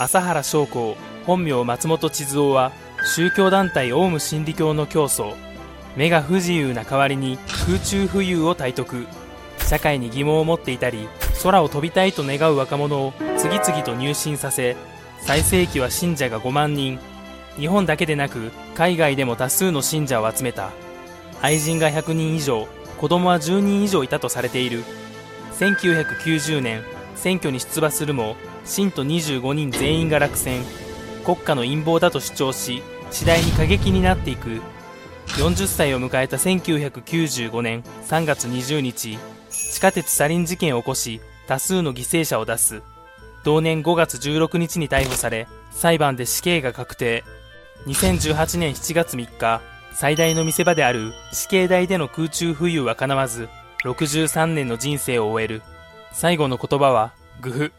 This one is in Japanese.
朝原将校本名松本千鶴夫は宗教団体オウム真理教の教祖目が不自由な代わりに空中浮遊を体得。社会に疑問を持っていたり空を飛びたいと願う若者を次々と入信させ最盛期は信者が5万人。日本だけでなく海外でも多数の信者を集めた。愛人が100人以上子供は10人以上いたとされている。1990年選挙に出馬するも信徒25人全員が落選。国家の陰謀だと主張し次第に過激になっていく。40歳を迎えた1995年3月20日地下鉄サリン事件を起こし多数の犠牲者を出す。同年5月16日に逮捕され裁判で死刑が確定。2018年7月3日最大の見せ場である死刑台での空中浮遊は叶わず63年の人生を終える。最後の言葉はグフ。